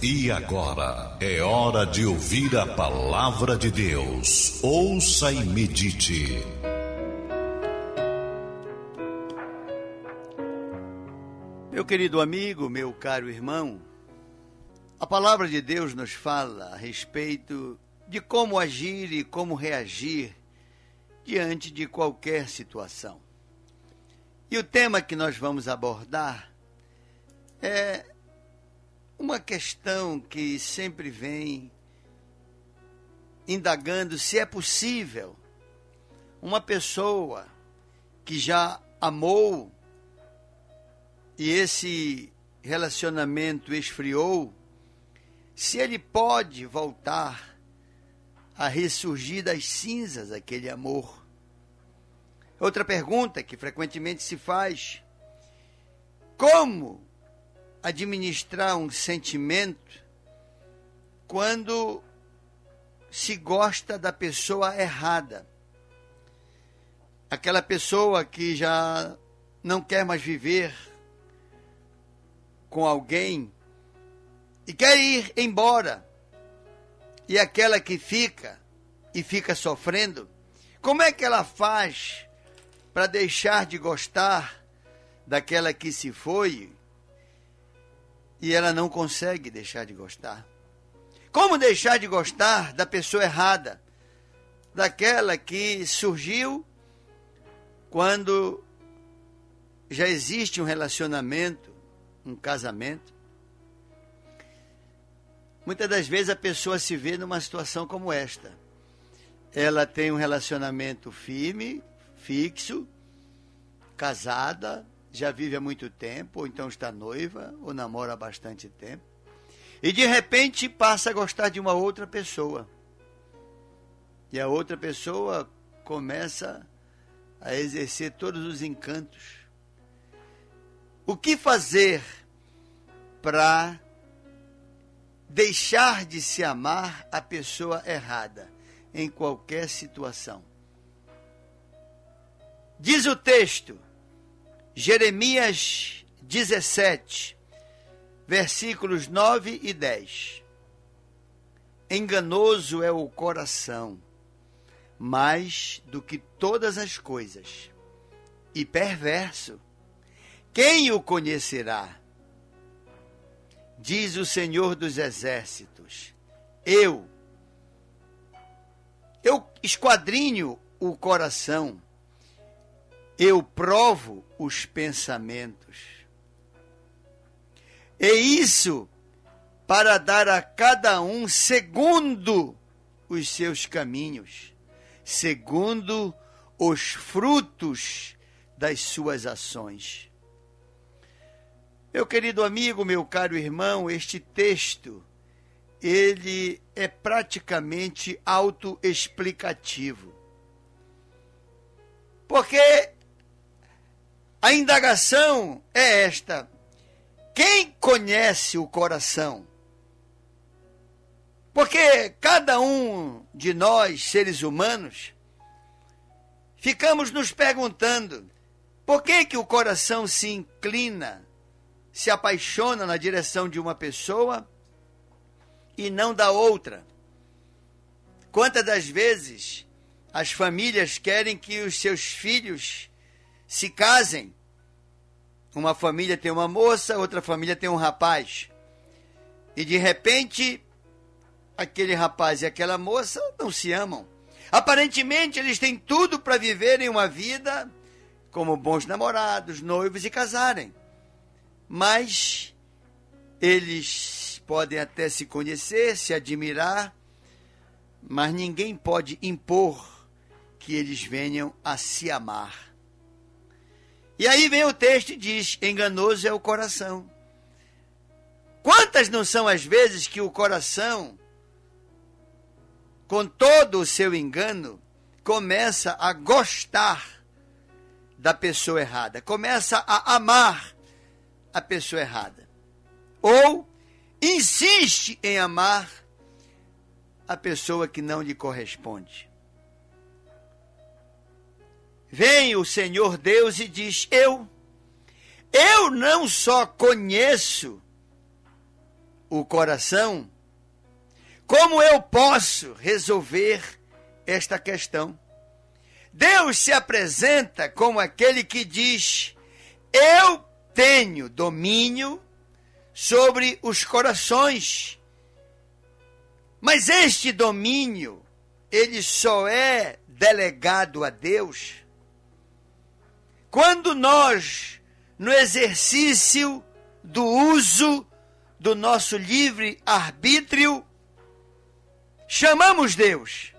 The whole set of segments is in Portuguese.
E agora é hora de ouvir a palavra de Deus. Ouça e medite. Meu querido amigo, meu caro irmão, a palavra de Deus nos fala a respeito de como agir e como reagir diante de qualquer situação. E o tema que nós vamos abordar é uma questão que sempre vem indagando se é possível uma pessoa que já amou e esse relacionamento esfriou, se ele pode voltar a ressurgir das cinzas aquele amor. Outra pergunta que frequentemente se faz: como administrar um sentimento quando se gosta da pessoa errada. Aquela pessoa que já não quer mais viver com alguém e quer ir embora. E aquela que fica e fica sofrendo, como é que ela faz para deixar de gostar daquela que se foi e ela não consegue deixar de gostar. Como deixar de gostar da pessoa errada? Daquela que surgiu quando já existe um relacionamento, um casamento. Muitas das vezes a pessoa se vê numa situação como esta. Ela tem um relacionamento firme, fixo, casada, já vive há muito tempo, ou então está noiva, ou namora há bastante tempo, e de repente passa a gostar de uma outra pessoa. E a outra pessoa começa a exercer todos os encantos. O que fazer para deixar de se amar a pessoa errada em qualquer situação? Diz o texto Jeremias 17, versículos 9 e 10. Enganoso é o coração, mais do que todas as coisas, e perverso. Quem o conhecerá? Diz o Senhor dos Exércitos: Eu, eu esquadrinho o coração eu provo os pensamentos. E isso para dar a cada um segundo os seus caminhos, segundo os frutos das suas ações. Meu querido amigo, meu caro irmão, este texto ele é praticamente autoexplicativo. Porque a indagação é esta: quem conhece o coração? Porque cada um de nós, seres humanos, ficamos nos perguntando por que, que o coração se inclina, se apaixona na direção de uma pessoa e não da outra. Quantas das vezes as famílias querem que os seus filhos se casem. Uma família tem uma moça, outra família tem um rapaz. E de repente, aquele rapaz e aquela moça não se amam. Aparentemente, eles têm tudo para viverem uma vida como bons namorados, noivos e casarem. Mas eles podem até se conhecer, se admirar, mas ninguém pode impor que eles venham a se amar. E aí vem o texto e diz: enganoso é o coração. Quantas não são as vezes que o coração, com todo o seu engano, começa a gostar da pessoa errada, começa a amar a pessoa errada, ou insiste em amar a pessoa que não lhe corresponde. Vem o Senhor Deus e diz: Eu, eu não só conheço o coração, como eu posso resolver esta questão? Deus se apresenta como aquele que diz: Eu tenho domínio sobre os corações. Mas este domínio, ele só é delegado a Deus quando nós, no exercício do uso do nosso livre arbítrio, chamamos Deus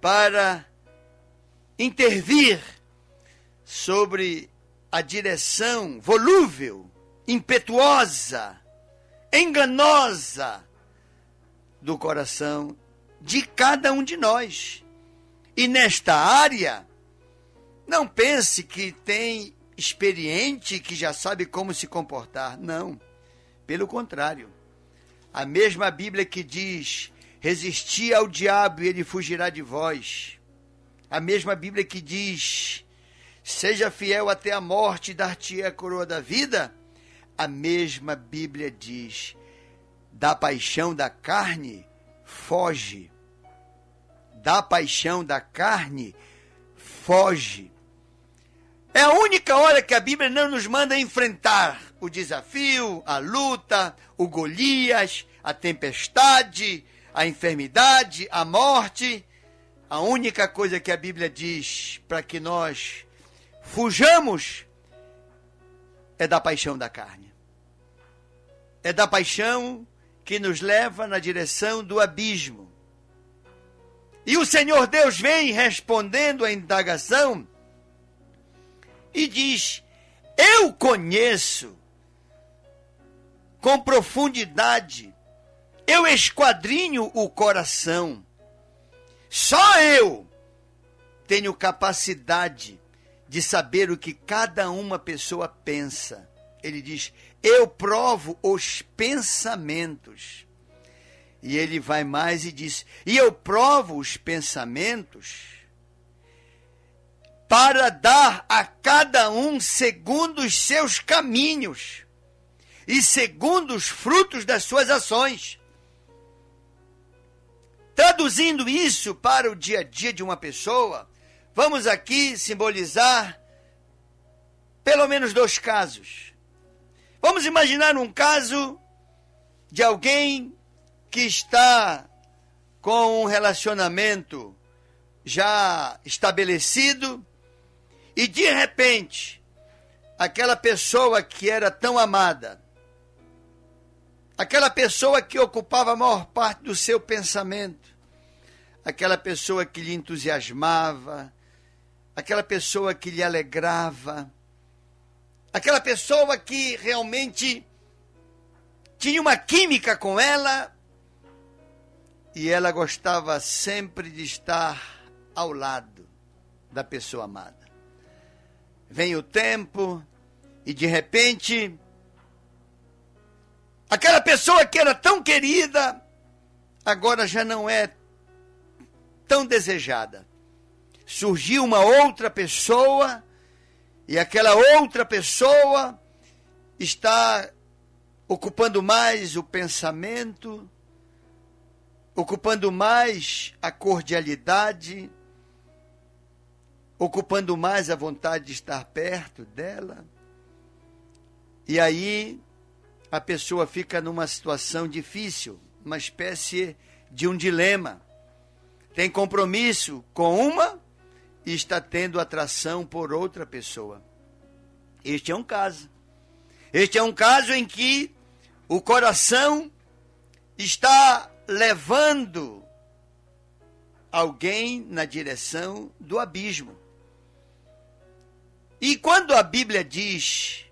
para intervir sobre a direção volúvel, impetuosa, enganosa do coração de cada um de nós. E nesta área, não pense que tem experiente que já sabe como se comportar. Não. Pelo contrário. A mesma Bíblia que diz: resisti ao diabo e ele fugirá de vós. A mesma Bíblia que diz: seja fiel até a morte e dar-te a coroa da vida. A mesma Bíblia diz: da paixão da carne, foge. Da paixão da carne, foge. É a única hora que a Bíblia não nos manda enfrentar o desafio, a luta, o Golias, a tempestade, a enfermidade, a morte. A única coisa que a Bíblia diz para que nós fujamos é da paixão da carne. É da paixão que nos leva na direção do abismo. E o Senhor Deus vem respondendo à indagação e diz: Eu conheço com profundidade, eu esquadrinho o coração. Só eu tenho capacidade de saber o que cada uma pessoa pensa. Ele diz: Eu provo os pensamentos. E ele vai mais e diz: E eu provo os pensamentos para dar a cada um segundo os seus caminhos e segundo os frutos das suas ações. Traduzindo isso para o dia a dia de uma pessoa, vamos aqui simbolizar pelo menos dois casos. Vamos imaginar um caso de alguém que está com um relacionamento já estabelecido e de repente, aquela pessoa que era tão amada, aquela pessoa que ocupava a maior parte do seu pensamento, aquela pessoa que lhe entusiasmava, aquela pessoa que lhe alegrava, aquela pessoa que realmente tinha uma química com ela e ela gostava sempre de estar ao lado da pessoa amada vem o tempo e de repente aquela pessoa que era tão querida agora já não é tão desejada. Surgiu uma outra pessoa e aquela outra pessoa está ocupando mais o pensamento, ocupando mais a cordialidade, ocupando mais a vontade de estar perto dela. E aí a pessoa fica numa situação difícil, uma espécie de um dilema. Tem compromisso com uma e está tendo atração por outra pessoa. Este é um caso. Este é um caso em que o coração está levando alguém na direção do abismo. Quando a Bíblia diz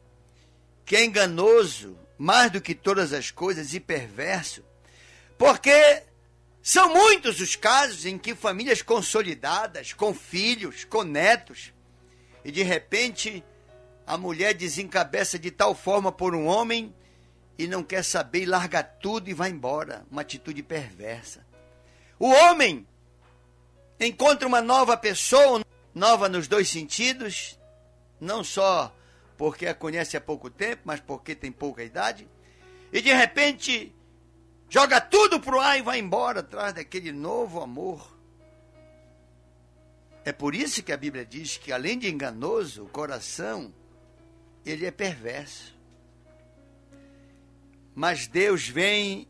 que é enganoso mais do que todas as coisas e perverso, porque são muitos os casos em que famílias consolidadas, com filhos, com netos, e de repente a mulher desencabeça de tal forma por um homem e não quer saber e larga tudo e vai embora. Uma atitude perversa. O homem encontra uma nova pessoa, nova nos dois sentidos, não só porque a conhece há pouco tempo, mas porque tem pouca idade, e de repente joga tudo pro ar e vai embora atrás daquele novo amor. É por isso que a Bíblia diz que além de enganoso, o coração ele é perverso. Mas Deus vem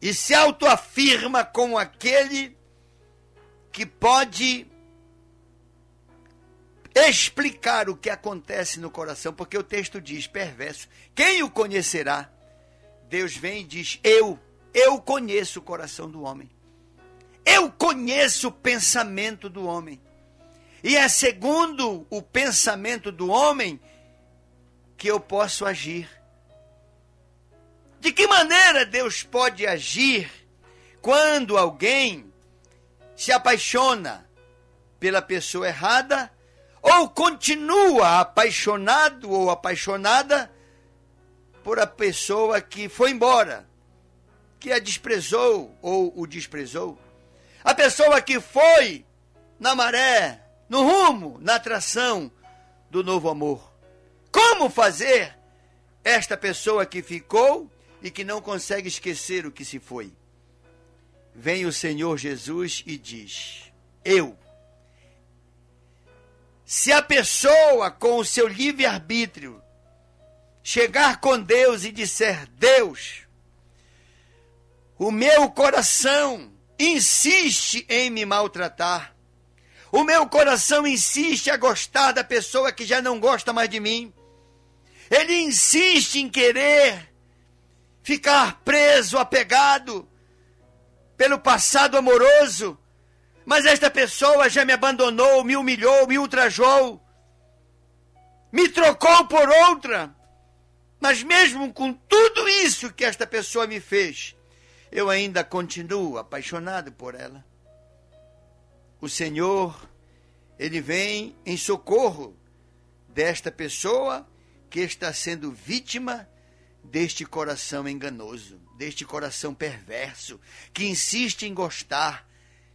e se autoafirma como aquele que pode explicar o que acontece no coração, porque o texto diz perverso. Quem o conhecerá? Deus vem e diz: Eu, eu conheço o coração do homem. Eu conheço o pensamento do homem. E é segundo o pensamento do homem que eu posso agir. De que maneira Deus pode agir quando alguém se apaixona pela pessoa errada ou continua apaixonado ou apaixonada por a pessoa que foi embora, que a desprezou ou o desprezou. A pessoa que foi na maré, no rumo, na atração do novo amor. Como fazer esta pessoa que ficou e que não consegue esquecer o que se foi? Vem o Senhor Jesus e diz: Eu se a pessoa, com o seu livre-arbítrio, chegar com Deus e disser: Deus, o meu coração insiste em me maltratar, o meu coração insiste a gostar da pessoa que já não gosta mais de mim, ele insiste em querer ficar preso, apegado pelo passado amoroso mas esta pessoa já me abandonou, me humilhou, me ultrajou, me trocou por outra. Mas mesmo com tudo isso que esta pessoa me fez, eu ainda continuo apaixonado por ela. O Senhor, ele vem em socorro desta pessoa que está sendo vítima deste coração enganoso, deste coração perverso, que insiste em gostar,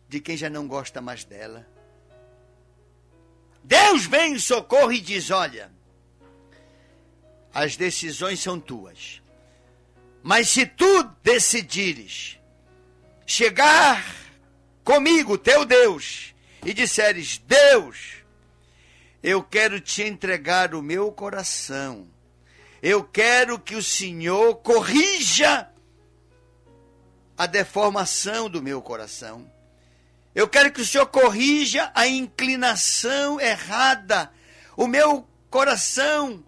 de quem já não gosta mais dela. Deus vem em socorro e diz: Olha, as decisões são tuas. Mas se tu decidires chegar comigo, teu Deus, e disseres: Deus, eu quero te entregar o meu coração. Eu quero que o Senhor corrija a deformação do meu coração. Eu quero que o Senhor corrija a inclinação errada. O meu coração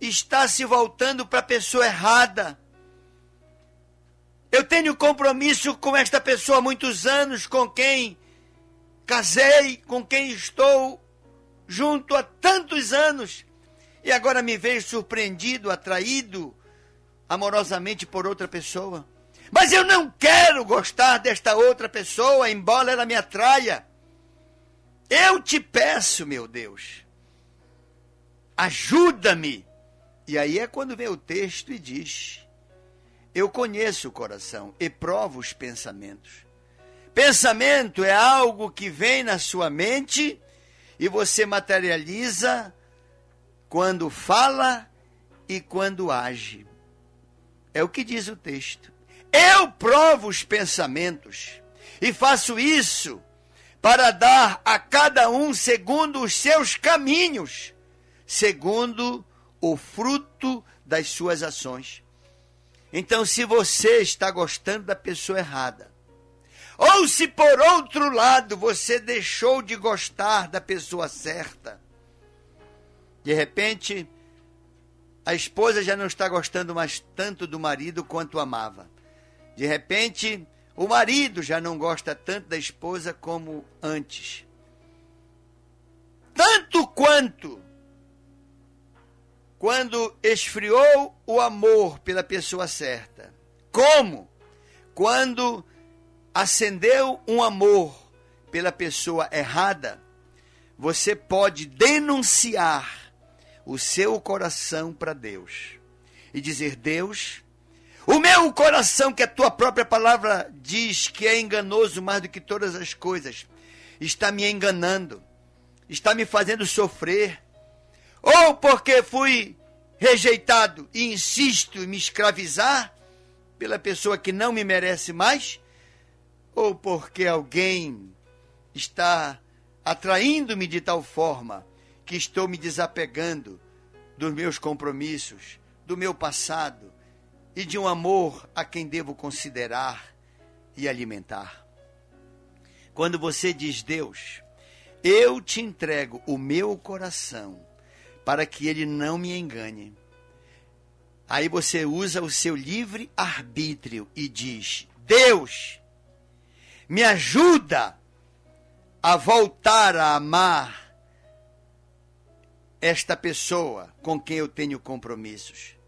está se voltando para a pessoa errada. Eu tenho compromisso com esta pessoa há muitos anos, com quem casei, com quem estou junto há tantos anos, e agora me vejo surpreendido, atraído amorosamente por outra pessoa. Mas eu não quero gostar desta outra pessoa, embora ela me atraia. Eu te peço, meu Deus, ajuda-me. E aí é quando vem o texto e diz: Eu conheço o coração e provo os pensamentos. Pensamento é algo que vem na sua mente e você materializa quando fala e quando age. É o que diz o texto. Eu provo os pensamentos e faço isso para dar a cada um segundo os seus caminhos, segundo o fruto das suas ações. Então, se você está gostando da pessoa errada, ou se por outro lado você deixou de gostar da pessoa certa, de repente a esposa já não está gostando mais tanto do marido quanto amava. De repente, o marido já não gosta tanto da esposa como antes. Tanto quanto quando esfriou o amor pela pessoa certa, como quando acendeu um amor pela pessoa errada, você pode denunciar o seu coração para Deus e dizer: Deus, o meu coração, que a tua própria palavra diz que é enganoso mais do que todas as coisas, está me enganando, está me fazendo sofrer, ou porque fui rejeitado e insisto em me escravizar, pela pessoa que não me merece mais, ou porque alguém está atraindo-me de tal forma que estou me desapegando dos meus compromissos, do meu passado e de um amor a quem devo considerar e alimentar. Quando você diz Deus, eu te entrego o meu coração para que ele não me engane. Aí você usa o seu livre arbítrio e diz: Deus, me ajuda a voltar a amar esta pessoa com quem eu tenho compromissos.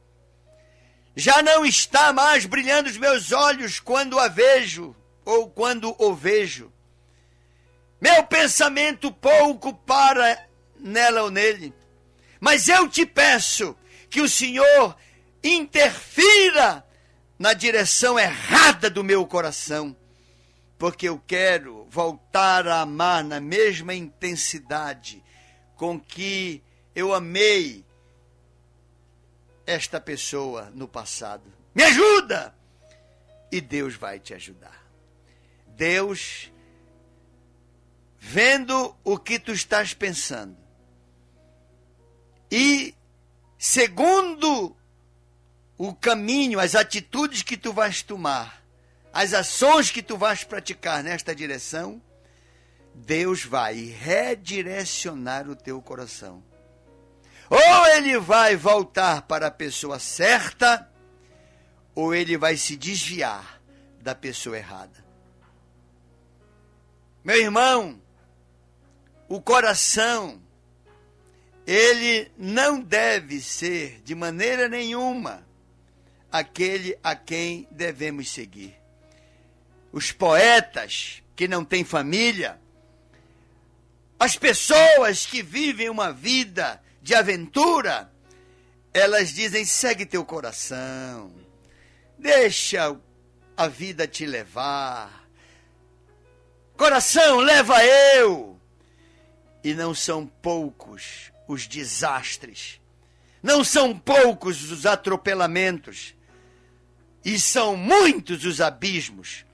Já não está mais brilhando os meus olhos quando a vejo ou quando o vejo. Meu pensamento pouco para nela ou nele. Mas eu te peço que o Senhor interfira na direção errada do meu coração, porque eu quero voltar a amar na mesma intensidade com que eu amei esta pessoa no passado. Me ajuda! E Deus vai te ajudar. Deus, vendo o que tu estás pensando, e segundo o caminho, as atitudes que tu vais tomar, as ações que tu vais praticar nesta direção, Deus vai redirecionar o teu coração ou ele vai voltar para a pessoa certa, ou ele vai se desviar da pessoa errada. Meu irmão, o coração, ele não deve ser de maneira nenhuma aquele a quem devemos seguir. Os poetas que não têm família, as pessoas que vivem uma vida de aventura, elas dizem: segue teu coração, deixa a vida te levar. Coração, leva eu. E não são poucos os desastres, não são poucos os atropelamentos, e são muitos os abismos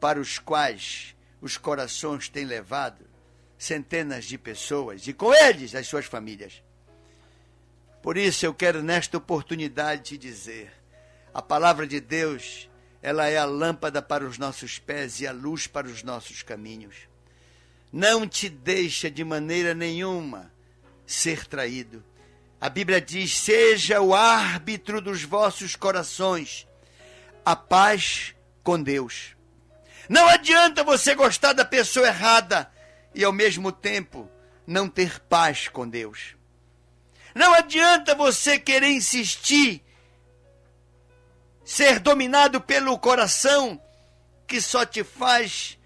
para os quais os corações têm levado centenas de pessoas e com eles as suas famílias. Por isso eu quero nesta oportunidade te dizer: a palavra de Deus, ela é a lâmpada para os nossos pés e a luz para os nossos caminhos. Não te deixa de maneira nenhuma ser traído. A Bíblia diz: seja o árbitro dos vossos corações, a paz com Deus. Não adianta você gostar da pessoa errada e ao mesmo tempo não ter paz com Deus. Não adianta você querer insistir, ser dominado pelo coração que só te faz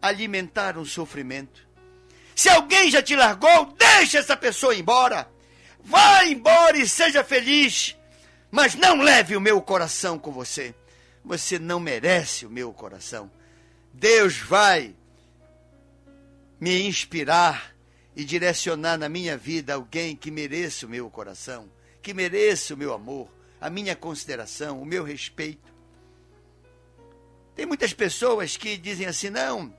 alimentar um sofrimento. Se alguém já te largou, deixa essa pessoa embora. Vá embora e seja feliz, mas não leve o meu coração com você. Você não merece o meu coração. Deus vai me inspirar e direcionar na minha vida alguém que mereça o meu coração, que mereça o meu amor, a minha consideração, o meu respeito. Tem muitas pessoas que dizem assim: não,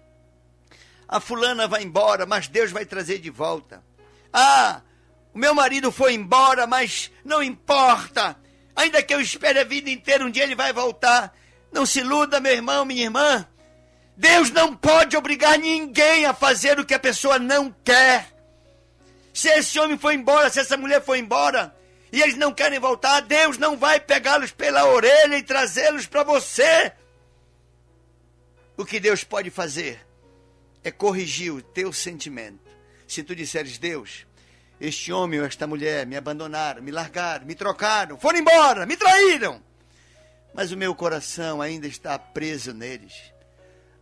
a fulana vai embora, mas Deus vai trazer de volta. Ah, o meu marido foi embora, mas não importa. Ainda que eu espere a vida inteira, um dia ele vai voltar. Não se iluda, meu irmão, minha irmã. Deus não pode obrigar ninguém a fazer o que a pessoa não quer. Se esse homem foi embora, se essa mulher foi embora, e eles não querem voltar, Deus não vai pegá-los pela orelha e trazê-los para você. O que Deus pode fazer é corrigir o teu sentimento. Se tu disseres, Deus, este homem ou esta mulher me abandonaram, me largaram, me trocaram, foram embora, me traíram. Mas o meu coração ainda está preso neles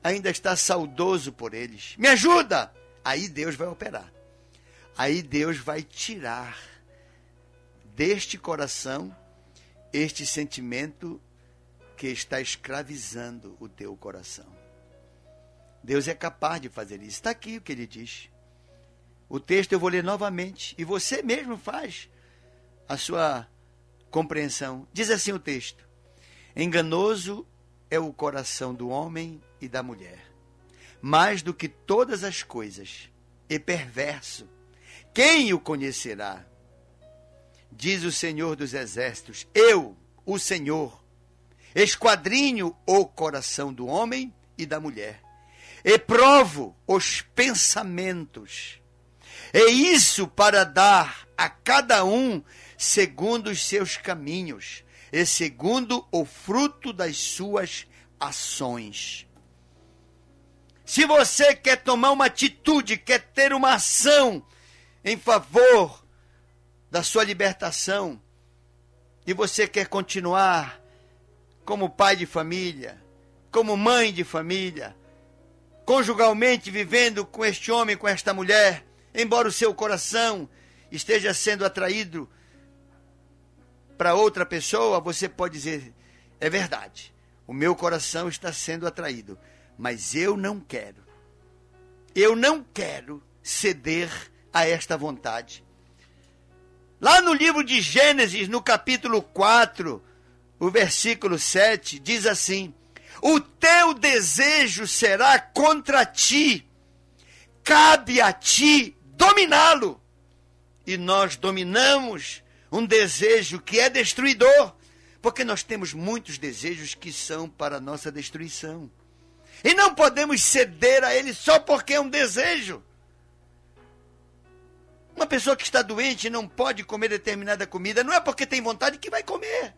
ainda está saudoso por eles. Me ajuda! Aí Deus vai operar. Aí Deus vai tirar deste coração este sentimento que está escravizando o teu coração. Deus é capaz de fazer isso. Está aqui o que ele diz. O texto eu vou ler novamente e você mesmo faz a sua compreensão. Diz assim o texto: Enganoso é o coração do homem e da mulher, mais do que todas as coisas, e perverso. Quem o conhecerá? Diz o Senhor dos Exércitos: Eu, o Senhor, esquadrinho o coração do homem e da mulher, e provo os pensamentos. É isso para dar a cada um segundo os seus caminhos e segundo o fruto das suas ações. Se você quer tomar uma atitude, quer ter uma ação em favor da sua libertação, e você quer continuar como pai de família, como mãe de família, conjugalmente vivendo com este homem, com esta mulher, embora o seu coração esteja sendo atraído para outra pessoa, você pode dizer: é verdade, o meu coração está sendo atraído, mas eu não quero. Eu não quero ceder a esta vontade. Lá no livro de Gênesis, no capítulo 4, o versículo 7, diz assim: O teu desejo será contra ti, cabe a ti dominá-lo. E nós dominamos um desejo que é destruidor, porque nós temos muitos desejos que são para nossa destruição. E não podemos ceder a ele só porque é um desejo. Uma pessoa que está doente não pode comer determinada comida, não é porque tem vontade que vai comer.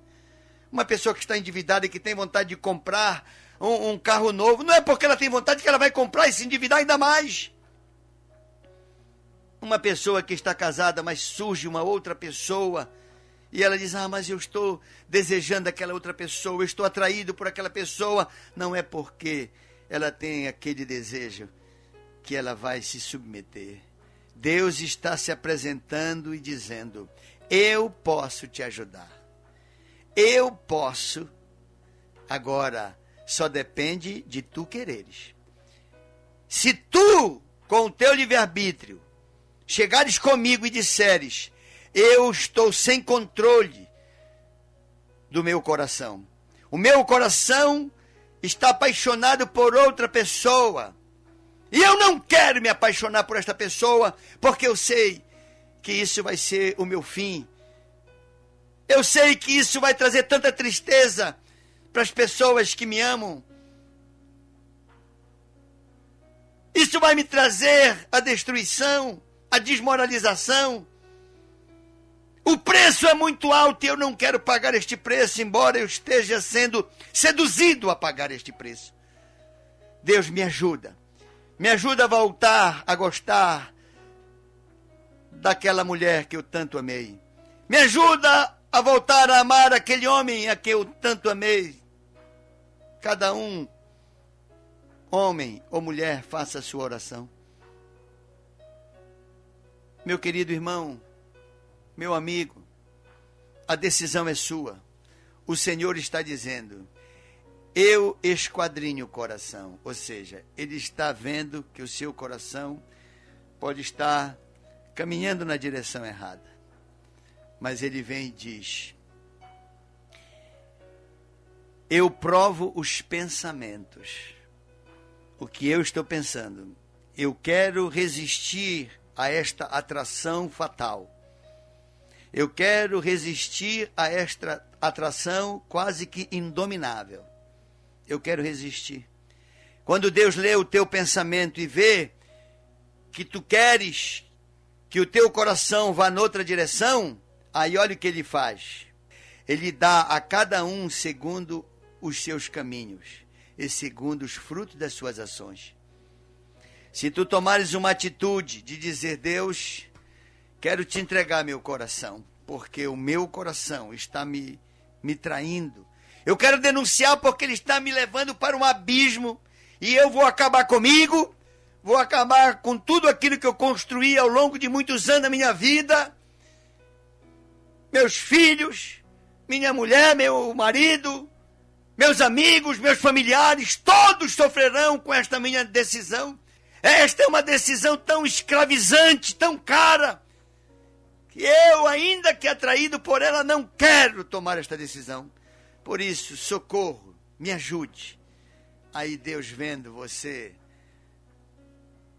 Uma pessoa que está endividada e que tem vontade de comprar um, um carro novo, não é porque ela tem vontade que ela vai comprar e se endividar ainda mais. Uma pessoa que está casada, mas surge uma outra pessoa e ela diz: Ah, mas eu estou desejando aquela outra pessoa, eu estou atraído por aquela pessoa. Não é porque ela tem aquele desejo que ela vai se submeter. Deus está se apresentando e dizendo: Eu posso te ajudar. Eu posso. Agora, só depende de tu quereres. Se tu, com o teu livre-arbítrio, chegares comigo e disseres: Eu estou sem controle do meu coração. O meu coração está apaixonado por outra pessoa. E eu não quero me apaixonar por esta pessoa, porque eu sei que isso vai ser o meu fim. Eu sei que isso vai trazer tanta tristeza para as pessoas que me amam. Isso vai me trazer a destruição a desmoralização. O preço é muito alto e eu não quero pagar este preço, embora eu esteja sendo seduzido a pagar este preço. Deus me ajuda. Me ajuda a voltar a gostar daquela mulher que eu tanto amei. Me ajuda a voltar a amar aquele homem a quem eu tanto amei. Cada um, homem ou mulher, faça a sua oração. Meu querido irmão, meu amigo, a decisão é sua. O Senhor está dizendo: Eu esquadrinho o coração. Ou seja, Ele está vendo que o seu coração pode estar caminhando na direção errada. Mas Ele vem e diz: Eu provo os pensamentos. O que eu estou pensando. Eu quero resistir a esta atração fatal. Eu quero resistir a esta atração quase que indominável. Eu quero resistir. Quando Deus lê o teu pensamento e vê que tu queres que o teu coração vá noutra direção, aí olha o que ele faz. Ele dá a cada um segundo os seus caminhos e segundo os frutos das suas ações. Se tu tomares uma atitude de dizer, Deus, quero te entregar meu coração, porque o meu coração está me, me traindo. Eu quero denunciar porque ele está me levando para um abismo e eu vou acabar comigo, vou acabar com tudo aquilo que eu construí ao longo de muitos anos da minha vida. Meus filhos, minha mulher, meu marido, meus amigos, meus familiares, todos sofrerão com esta minha decisão. Esta é uma decisão tão escravizante, tão cara, que eu, ainda que atraído por ela, não quero tomar esta decisão. Por isso, socorro, me ajude. Aí Deus vendo você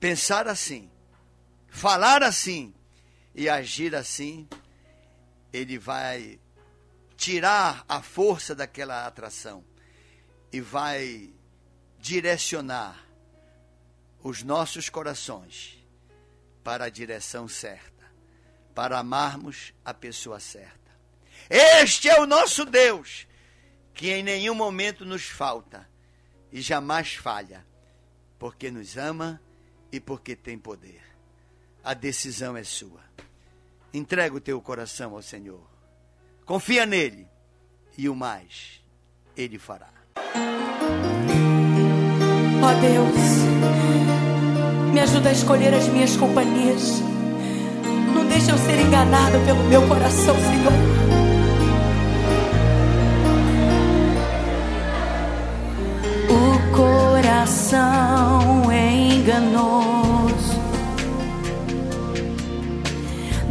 pensar assim, falar assim e agir assim, ele vai tirar a força daquela atração e vai direcionar os nossos corações para a direção certa, para amarmos a pessoa certa. Este é o nosso Deus, que em nenhum momento nos falta e jamais falha, porque nos ama e porque tem poder. A decisão é sua. Entrega o teu coração ao Senhor. Confia nele e o mais ele fará. Ó oh Deus, me ajuda a escolher as minhas companhias. Deixe eu ser enganado pelo meu coração, Senhor. O coração é enganoso,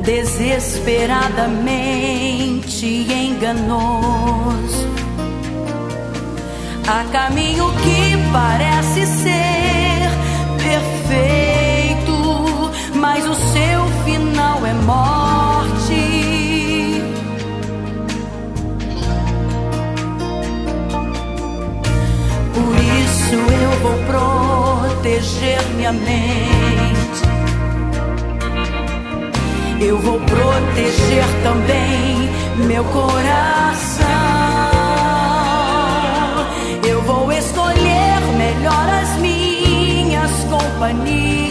desesperadamente enganoso. Há caminho que parece Eu vou proteger também meu coração. Eu vou escolher melhor as minhas companhias,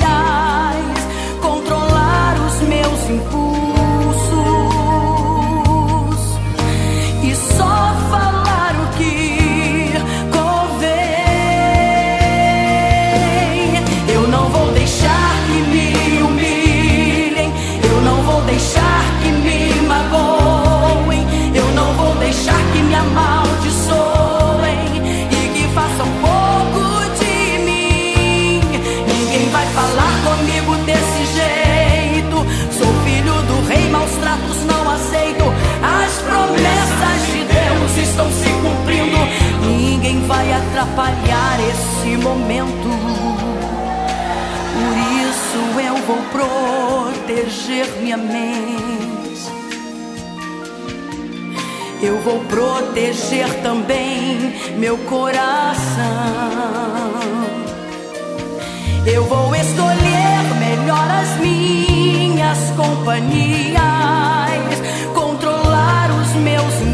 atrapalhar esse momento. Por isso eu vou proteger minha mente. Eu vou proteger também meu coração. Eu vou escolher melhor as minhas companhias, controlar os meus impulsos